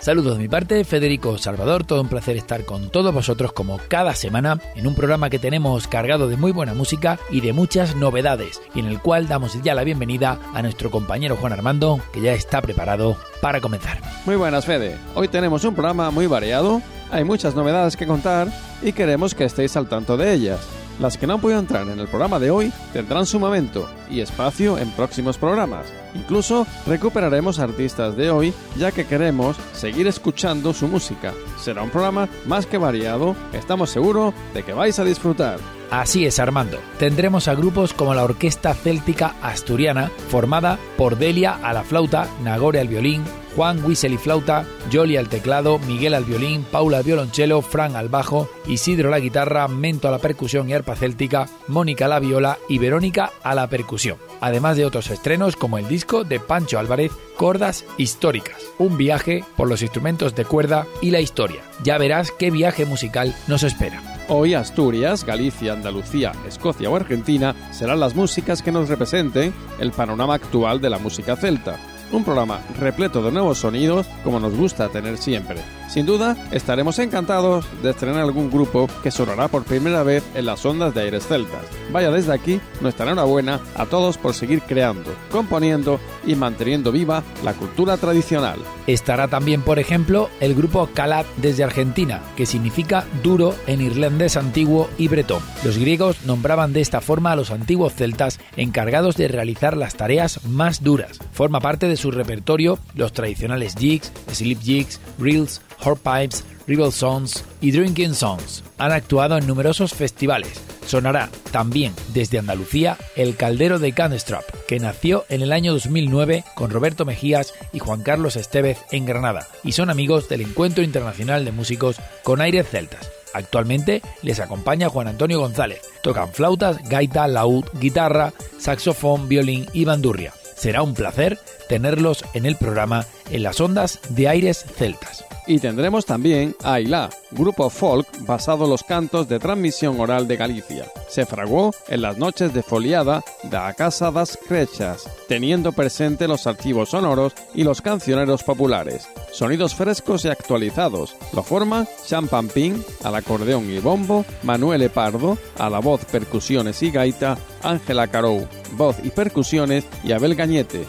Saludos de mi parte, Federico Salvador, todo un placer estar con todos vosotros como cada semana en un programa que tenemos cargado de muy buena música y de muchas novedades y en el cual damos ya la bienvenida a nuestro compañero Juan Armando que ya está preparado para comenzar. Muy buenas Fede, hoy tenemos un programa muy variado, hay muchas novedades que contar y queremos que estéis al tanto de ellas. Las que no podido entrar en el programa de hoy tendrán su momento y espacio en próximos programas. Incluso recuperaremos artistas de hoy ya que queremos seguir escuchando su música. Será un programa más que variado, estamos seguros de que vais a disfrutar. Así es, Armando. Tendremos a grupos como la Orquesta Céltica Asturiana, formada por Delia a la flauta, Nagore al violín, Juan Whistle y flauta, Jolly al teclado, Miguel al violín, Paula al violonchelo, Fran al bajo, Isidro la guitarra, Mento a la percusión y arpa céltica, Mónica a la viola y Verónica a la percusión. Además de otros estrenos como el disco de Pancho Álvarez, Cordas Históricas, un viaje por los instrumentos de cuerda y la historia. Ya verás qué viaje musical nos espera. Hoy Asturias, Galicia, Andalucía, Escocia o Argentina serán las músicas que nos representen el panorama actual de la música celta un programa repleto de nuevos sonidos como nos gusta tener siempre. Sin duda, estaremos encantados de estrenar algún grupo que sonará por primera vez en las ondas de Aires Celtas. Vaya desde aquí nuestra enhorabuena a todos por seguir creando, componiendo y manteniendo viva la cultura tradicional. Estará también, por ejemplo, el grupo Calat desde Argentina, que significa duro en irlandés antiguo y bretón. Los griegos nombraban de esta forma a los antiguos celtas encargados de realizar las tareas más duras. Forma parte de su repertorio los tradicionales jigs, slip jigs, reels, horpipes, rebel songs y drinking songs. Han actuado en numerosos festivales. Sonará también desde Andalucía el Caldero de Candestrap, que nació en el año 2009 con Roberto Mejías y Juan Carlos Estevez en Granada, y son amigos del Encuentro Internacional de Músicos con aires celtas. Actualmente les acompaña Juan Antonio González. Tocan flautas, gaita, laúd, guitarra, saxofón, violín y bandurria. Será un placer tenerlos en el programa en las ondas de aires celtas. Y tendremos también a Ailá, grupo folk basado en los cantos de transmisión oral de Galicia. Se fraguó en las noches de foliada de la Casa das Crechas, teniendo presente los archivos sonoros y los cancioneros populares. Sonidos frescos y actualizados. Lo forman Champampín al acordeón y bombo, Manuel Pardo a la voz, percusiones y gaita, Ángela Carou, voz y percusiones y Abel Gañete,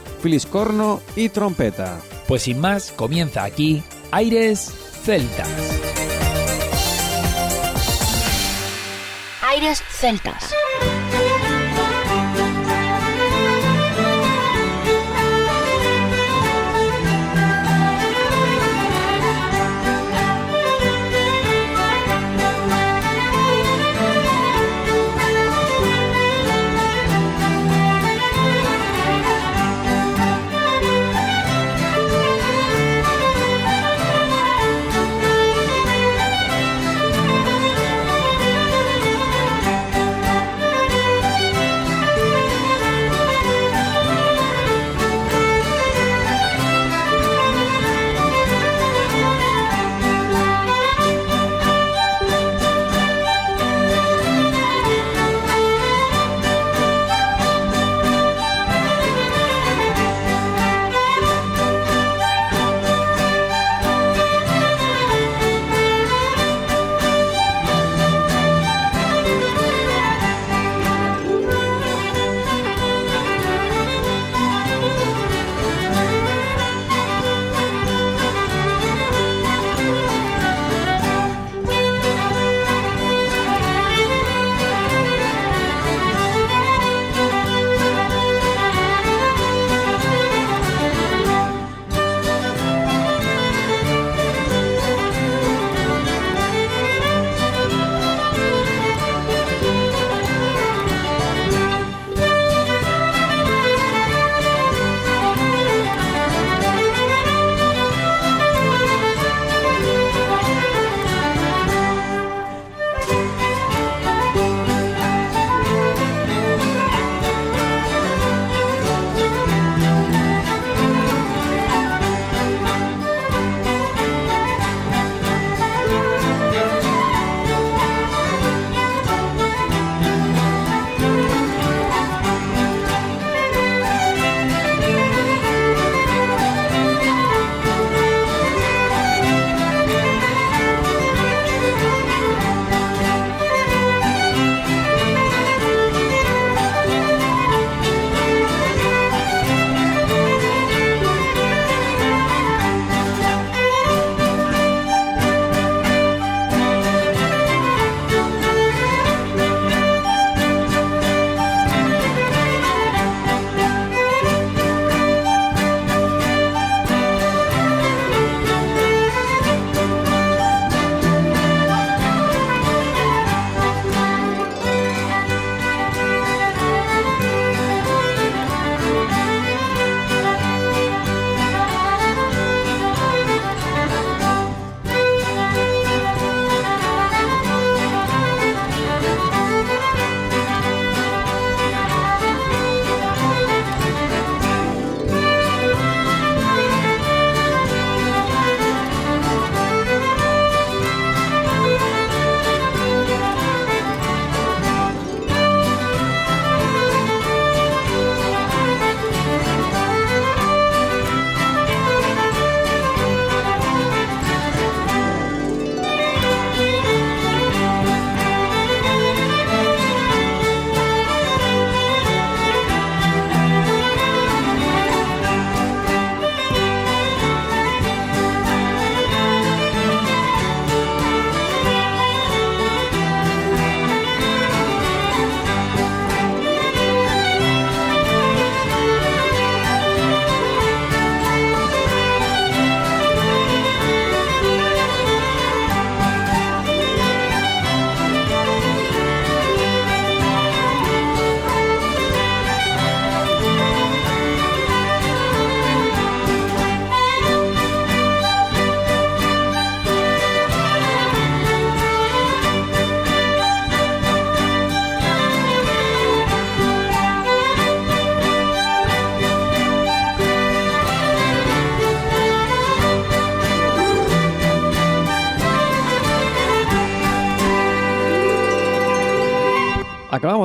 y trompeta. Pues sin más, comienza aquí Aires Celtas. Aires Celtas.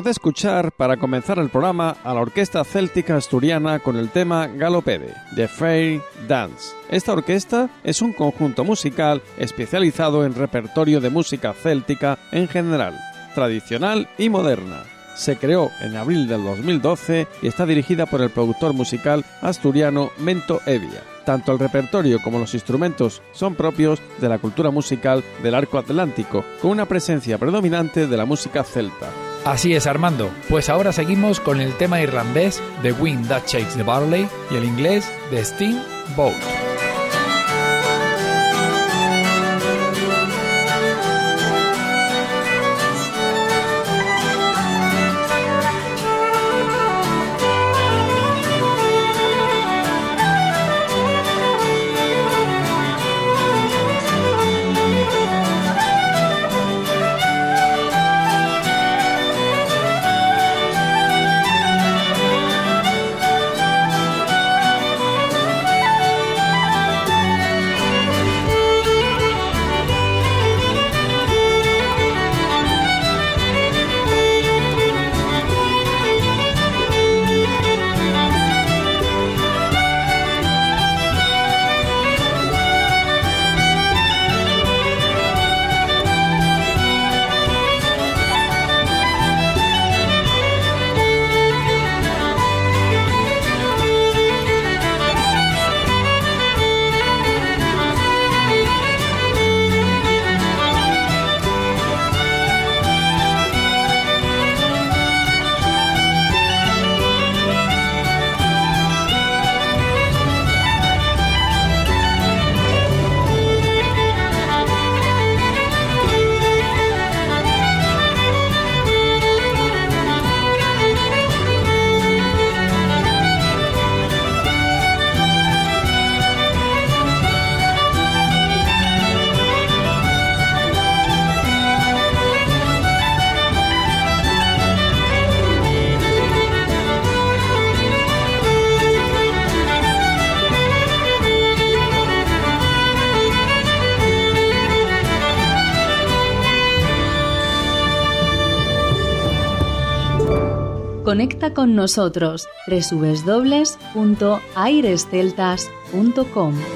De escuchar para comenzar el programa a la Orquesta Céltica Asturiana con el tema Galopede, de Fair Dance. Esta orquesta es un conjunto musical especializado en repertorio de música céltica en general, tradicional y moderna. Se creó en abril del 2012 y está dirigida por el productor musical asturiano Mento Evia. Tanto el repertorio como los instrumentos son propios de la cultura musical del arco atlántico, con una presencia predominante de la música celta. Así es, Armando. Pues ahora seguimos con el tema irlandés The Wind That Shakes the Barley y el inglés The Steam Boat. Conecta con nosotros www.airesceltas.com.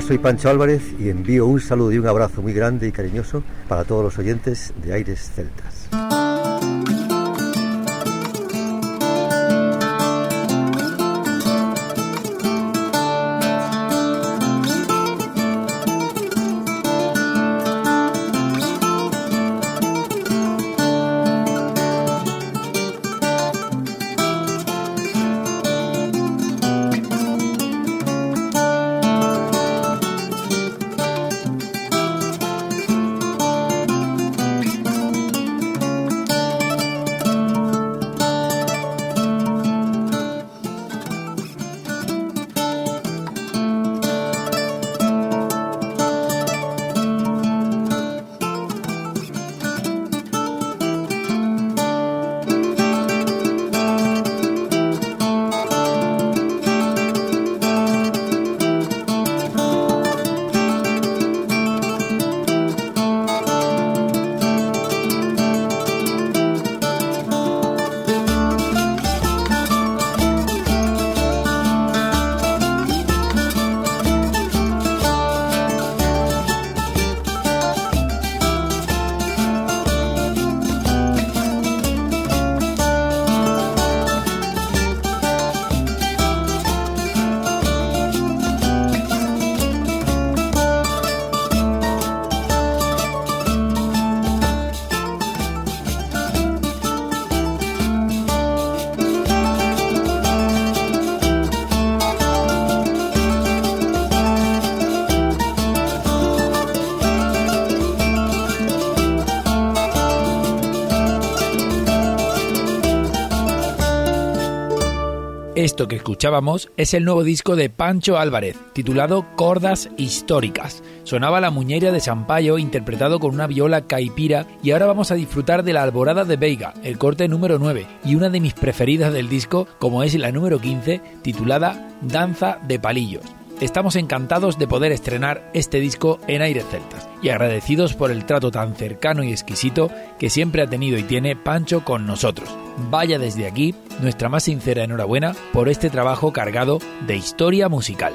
Soy Pancho Álvarez y envío un saludo y un abrazo muy grande y cariñoso para todos los oyentes de Aires Celtas. Que escuchábamos es el nuevo disco de Pancho Álvarez, titulado Cordas Históricas. Sonaba la muñeira de Sampaio interpretado con una viola caipira y ahora vamos a disfrutar de la Alborada de Veiga, el corte número 9, y una de mis preferidas del disco, como es la número 15, titulada Danza de Palillos. Estamos encantados de poder estrenar este disco en Aires Celtas y agradecidos por el trato tan cercano y exquisito que siempre ha tenido y tiene Pancho con nosotros. Vaya desde aquí nuestra más sincera enhorabuena por este trabajo cargado de historia musical.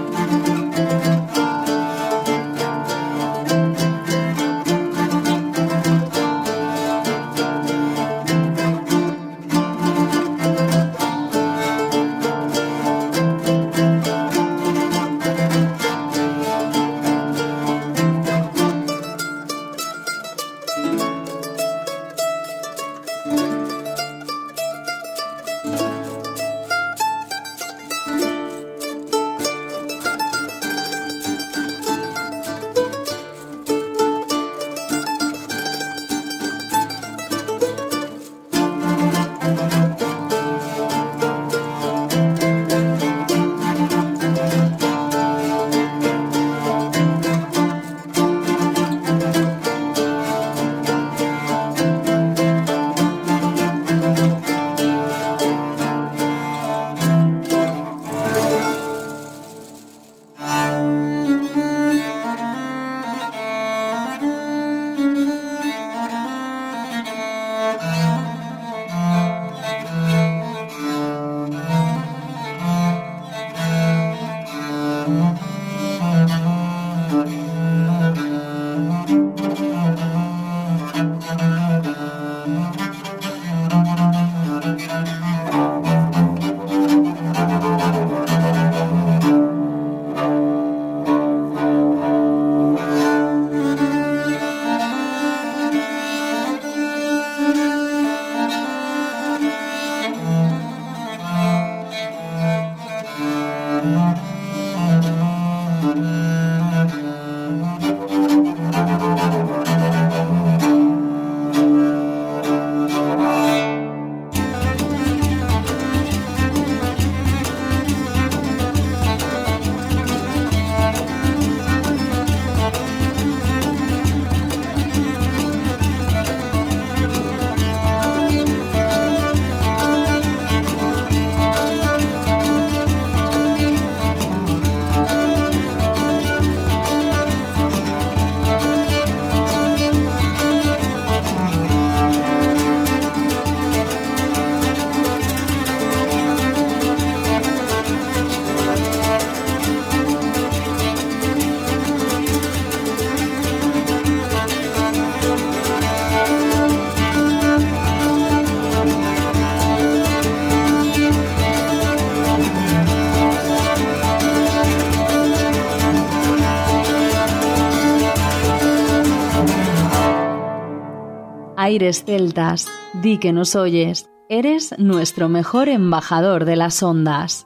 Aires Celtas, di que nos oyes, eres nuestro mejor embajador de las ondas.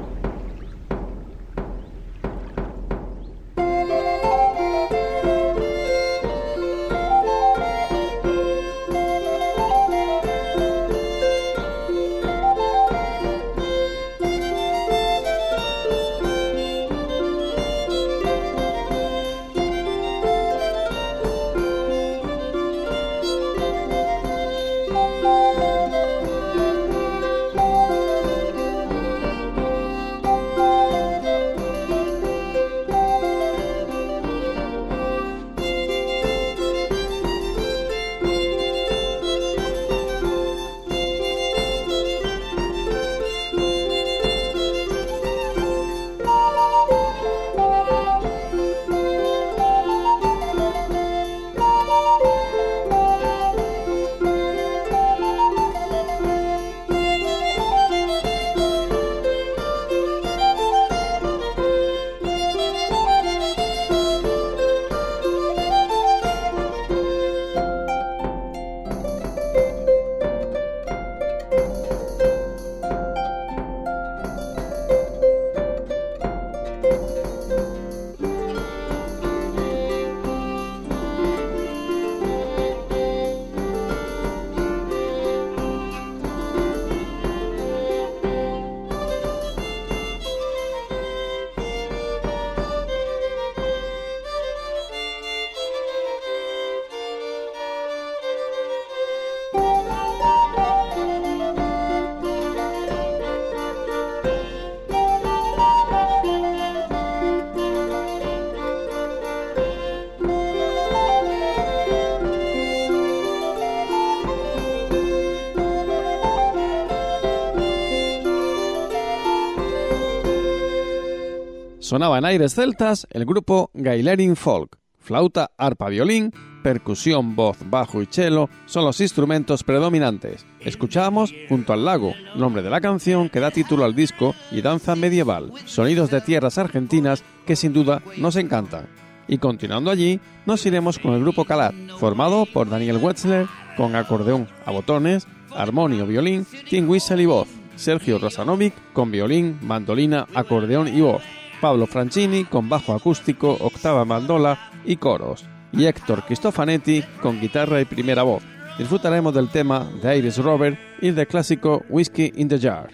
Sonaba en aires celtas el grupo Gailerin Folk. Flauta, arpa, violín, percusión, voz, bajo y cello son los instrumentos predominantes. Escuchamos Junto al lago, nombre de la canción que da título al disco y danza medieval, sonidos de tierras argentinas que sin duda nos encantan. Y continuando allí, nos iremos con el grupo Calat, formado por Daniel Wetzler con acordeón a botones, armonio, violín, Tim Whistle y voz, Sergio Rosanovic con violín, mandolina, acordeón y voz, Pablo Francini con bajo acústico, octava mandola y coros, y Héctor Cristofanetti con guitarra y primera voz. Disfrutaremos del tema de Iris Robert y del clásico Whiskey in the Jar.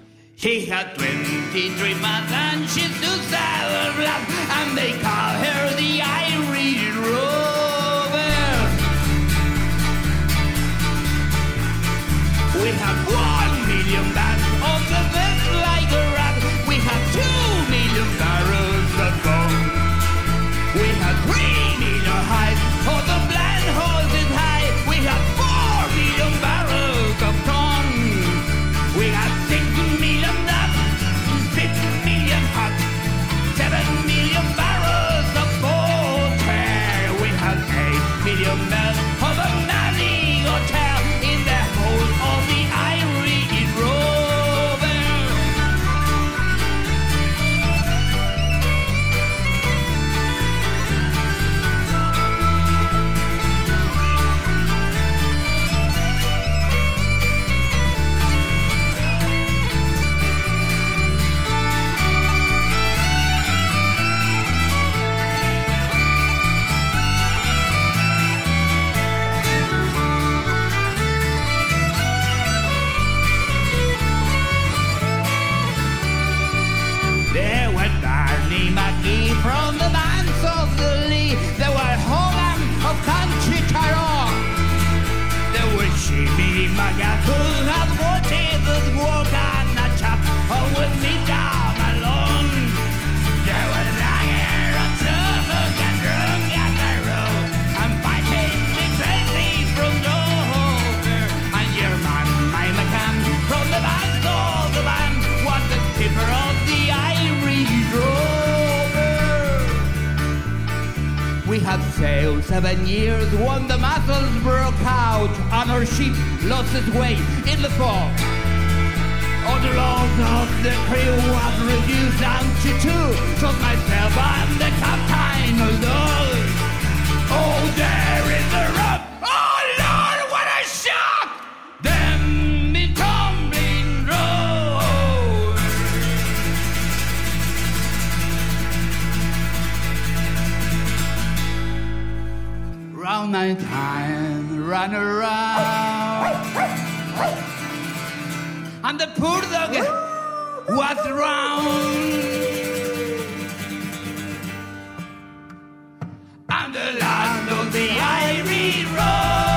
Had 23 months and she's her the. We have sailed seven years when the muscles broke out and her sheep lost its way in the fog. All the long of the crew was reduced down to two, just myself and the captain alone. Oh, there in the room! Oh, Lord, what a shock! Them in tumbling. Round nine time run around. And the poor dog was drowned. And the land of the Irish road.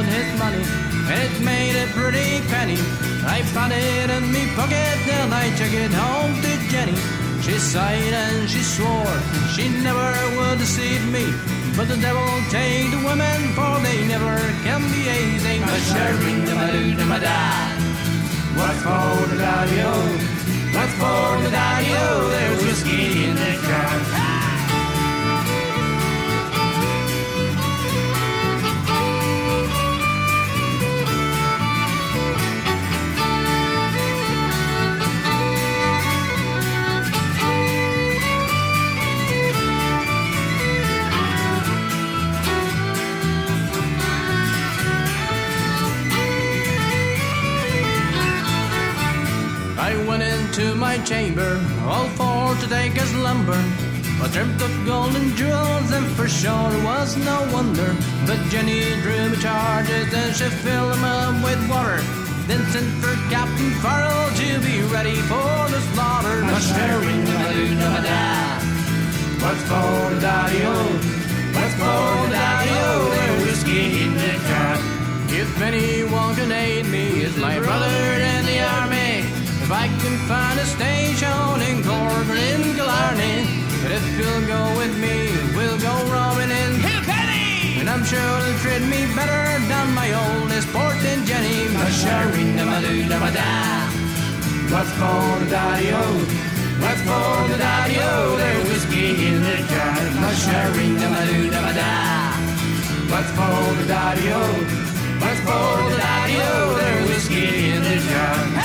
Out his money, and it made a pretty penny. I found it in me pocket, and I took it home to Jenny. She sighed and she swore she never would deceive me. But the devil take the women, for they never can be easy. The sharing the mada. What's for the daddy-o? What's for the daddy-o? There's whiskey in the jar. My chamber, all for to take as lumber. I dreamt of gold and jewels, and for sure it was no wonder. But Jenny drew me charges, and she filled them up with water. Then sent for Captain Farrell to be ready for the slaughter. The sharing the maduna mada. What's for the daddy-o? What's for the daddy-o? There's whiskey in the jar. If anyone can aid me, it's my brother in the army. If I can find a station in Cork or in Killarney, but if you'll go with me, we'll go roaming in Kilkenny. And I'm sure they'll treat me better than my oldest port in Jenny. The maduna mada. What's for the daddy-o? What's for the daddy-o? There's whiskey in the jar. The maduna mada. What's for the daddy-o? What's for the daddy-o? There's whiskey in the jar.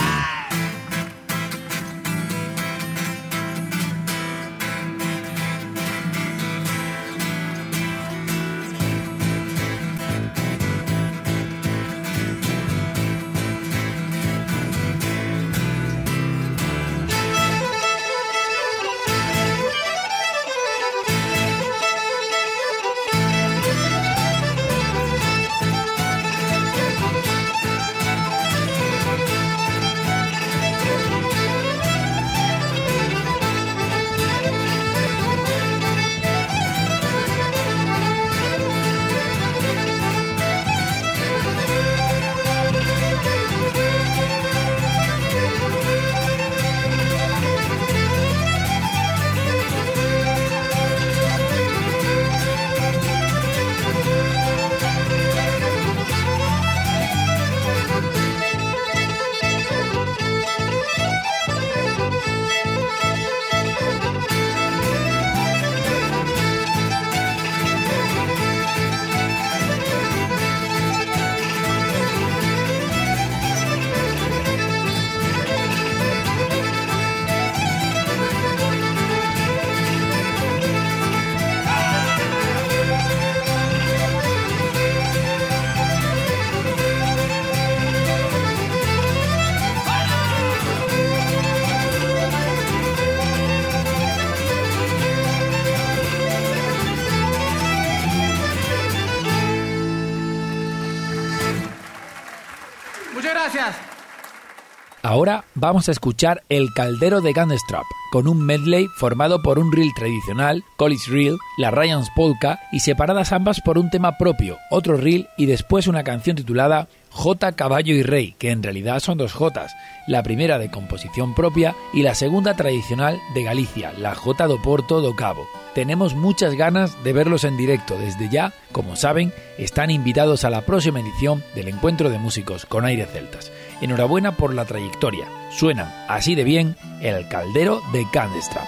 Vamos a escuchar El Caldero de Gunstrap, con un medley formado por un reel tradicional, College Reel, la Ryan's Polka, y separadas ambas por un tema propio, otro reel y después una canción titulada J, Caballo y Rey, que en realidad son dos Jotas, la primera de composición propia y la segunda tradicional de Galicia, la J do Porto do Cabo. Tenemos muchas ganas de verlos en directo desde ya, como saben, están invitados a la próxima edición del Encuentro de Músicos con Aire Celtas. Enhorabuena por la trayectoria. Suenan así de bien el caldero de Candestrap.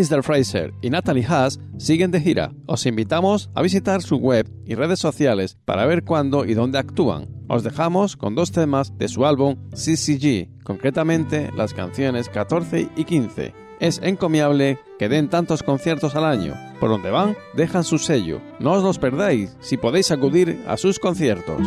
Alistair Fraser y Natalie Haas siguen de gira. Os invitamos a visitar su web y redes sociales para ver cuándo y dónde actúan. Os dejamos con dos temas de su álbum CCG, concretamente las canciones 14 y 15. Es encomiable que den tantos conciertos al año. Por donde van, dejan su sello. No os los perdáis si podéis acudir a sus conciertos.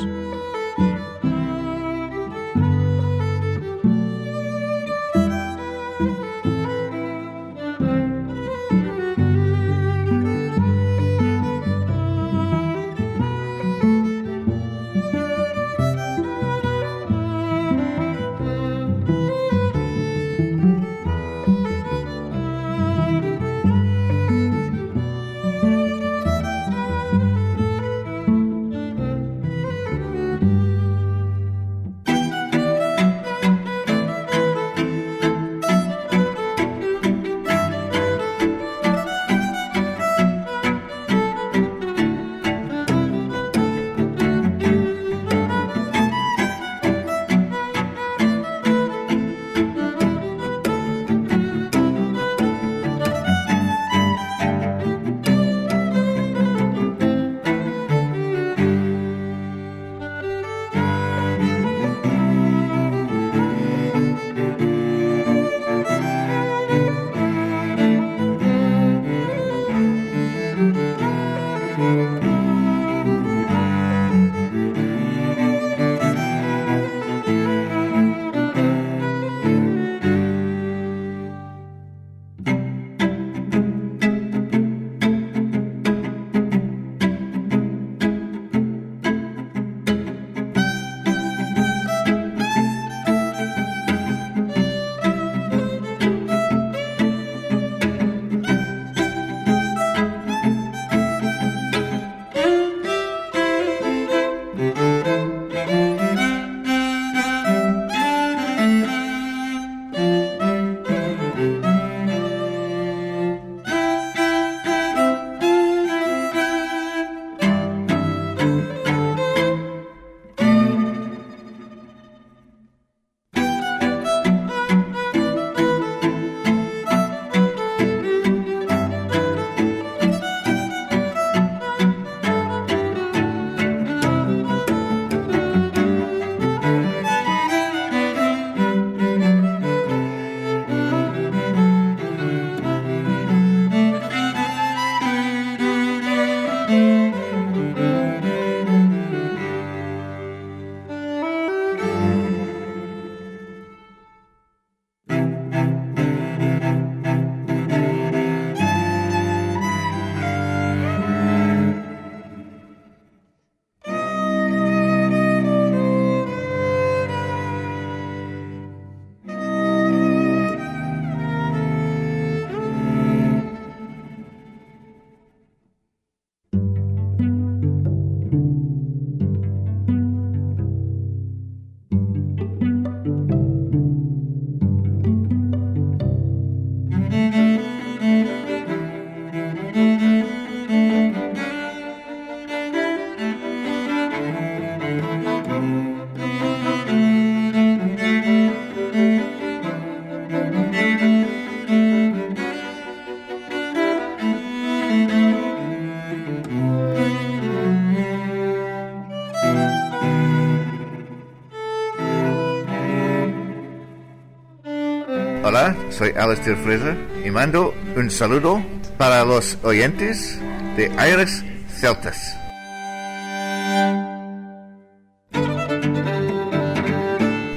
Soy Alistair Fraser y mando un saludo para los oyentes de Aires Celtas.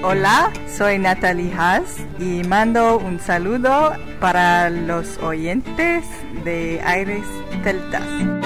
Hola, soy Natalie Haas y mando un saludo para los oyentes de Aires Celtas.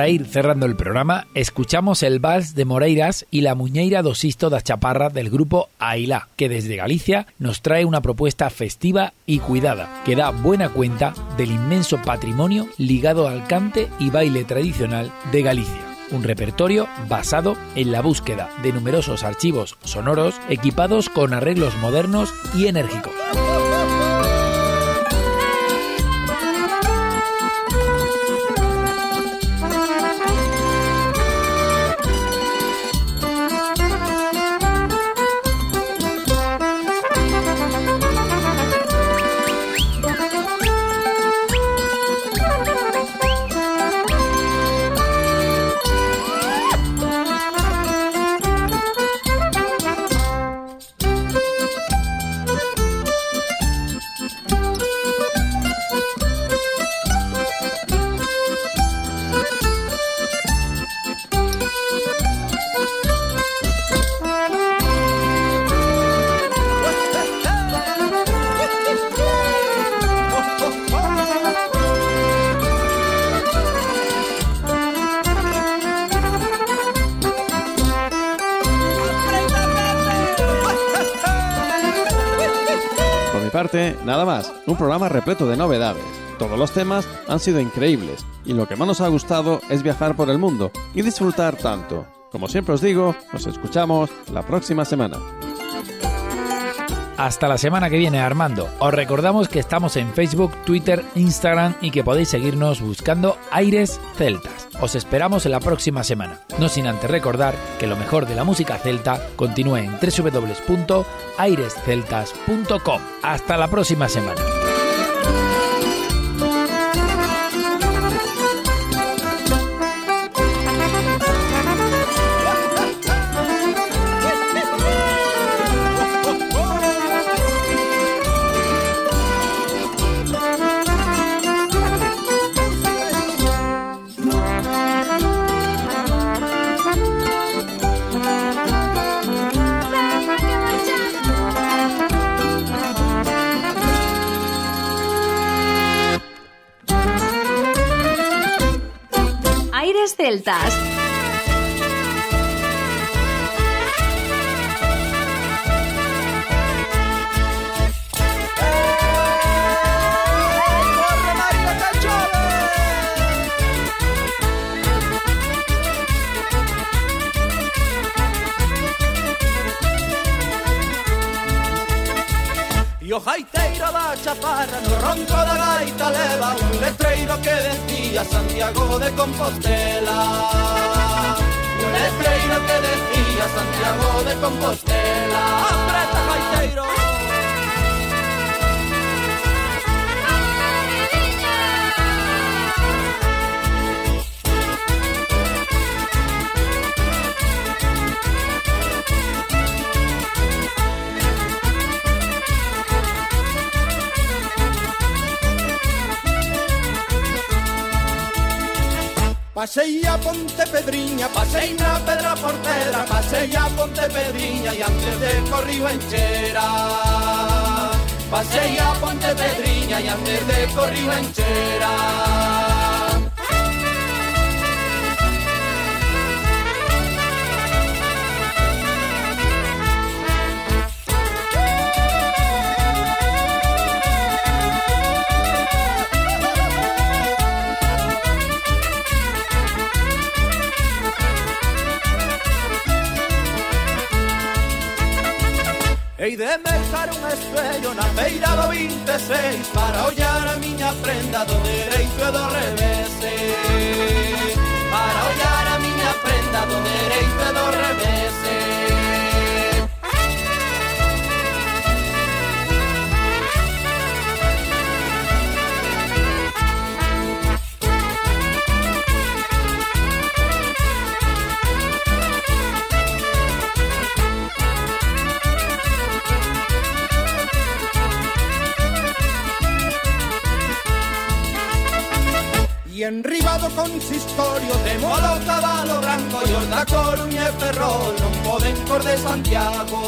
Para ir cerrando el programa, escuchamos el vals de Moreiras y la Muñeira do Sisto da Chaparra del grupo Ailá, que desde Galicia nos trae una propuesta festiva y cuidada, que da buena cuenta del inmenso patrimonio ligado al cante y baile tradicional de Galicia un repertorio basado en la búsqueda de numerosos archivos sonoros equipados con arreglos modernos y enérgicos. Nada más, un programa repleto de novedades. Todos los temas han sido increíbles y lo que más nos ha gustado es viajar por el mundo y disfrutar tanto. Como siempre os digo, nos escuchamos la próxima semana. Hasta la semana que viene, Armando. Os recordamos que estamos en Facebook, Twitter, Instagram y que podéis seguirnos buscando Aires Celtas. Os esperamos en la próxima semana. No sin antes recordar que lo mejor de la música celta continúa en www.airesceltas.com. Hasta la próxima semana. Celtas. E o jaiteiro da chaparra no ronco da gaita leva un letreiro que decía Santiago de Compostela. Un letreiro que decía Santiago de Compostela. ¡Apreta, gaiteiro. Pasei a Ponte Pedriña, pasei na Pedra Portera, pasei a Ponte Pedriña e antes de Corrigo Enchera. Pasei a Ponte Pedriña e antes de Corrigo Enchera. Hei de mercar un espello na feira do 26 Para ollar a miña prenda do dereito e do revés. Da Coruña e Ferrol non poden cor de Santiago.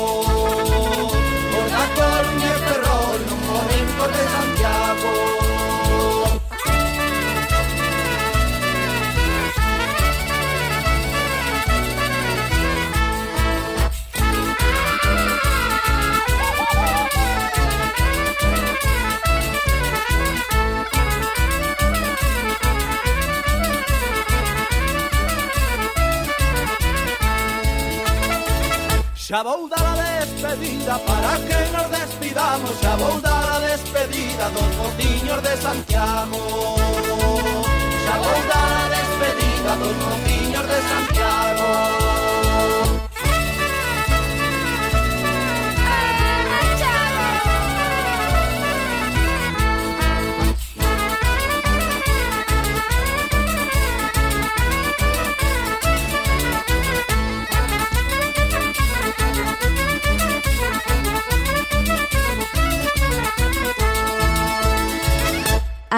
Os da Coruña e Ferrol non poden cor de Santiago Xa vou dar a despedida para que nos despidamos. Xa vou dar a despedida dos botiños de Santiago. Xa vou dar a despedida dos botiños de Santiago